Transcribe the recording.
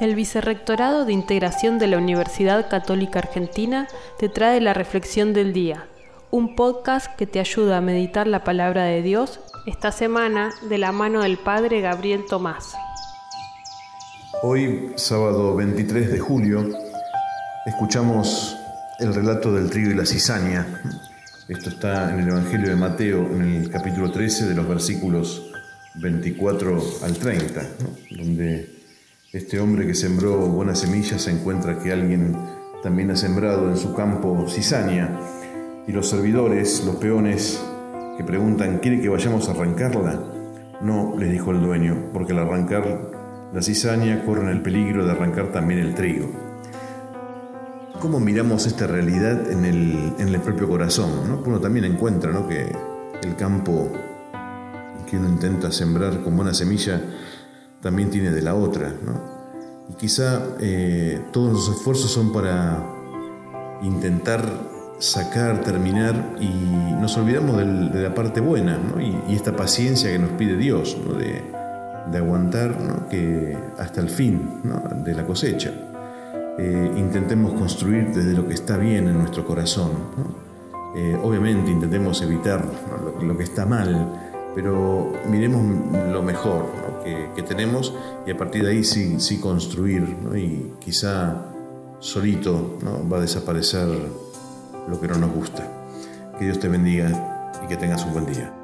El Vicerrectorado de Integración de la Universidad Católica Argentina te trae la Reflexión del Día, un podcast que te ayuda a meditar la palabra de Dios esta semana de la mano del Padre Gabriel Tomás. Hoy, sábado 23 de julio, escuchamos el relato del trigo y la cizaña. Esto está en el Evangelio de Mateo, en el capítulo 13, de los versículos 24 al 30, donde este hombre que sembró buenas semillas se encuentra que alguien también ha sembrado en su campo cizaña y los servidores, los peones que preguntan, ¿quiere que vayamos a arrancarla? No, les dijo el dueño, porque al arrancar la cizaña corren el peligro de arrancar también el trigo. ¿Cómo miramos esta realidad en el, en el propio corazón? Uno también encuentra que el campo que uno intenta sembrar con buena semilla también tiene de la otra. Y quizá eh, todos los esfuerzos son para intentar sacar, terminar y nos olvidamos de la parte buena y, esta paciencia que nos pide Dios de, de aguantar que hasta el fin de la cosecha. Eh, intentemos construir desde lo que está bien en nuestro corazón. Eh, obviamente intentemos evitar lo, que está mal, pero miremos lo mejor que, tenemos y a partir de ahí sí, sí construir y quizá solito va a desaparecer lo que no nos gusta. Que Dios te bendiga y que tengas un buen día.